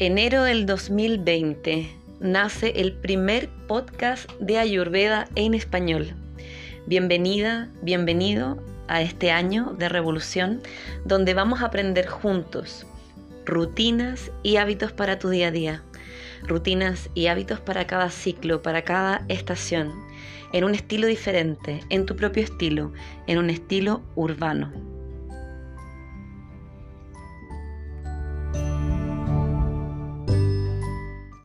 Enero del 2020 nace el primer podcast de Ayurveda en español. Bienvenida, bienvenido a este año de revolución donde vamos a aprender juntos rutinas y hábitos para tu día a día. Rutinas y hábitos para cada ciclo, para cada estación, en un estilo diferente, en tu propio estilo, en un estilo urbano.